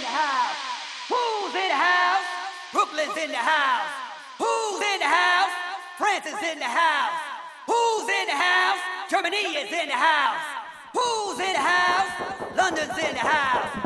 the house? Who's in the house? Brooklyn's in the house. Who's in the house? France is in the house. Who's in the house? Germany is in the house. Who's in the house? London's in the house.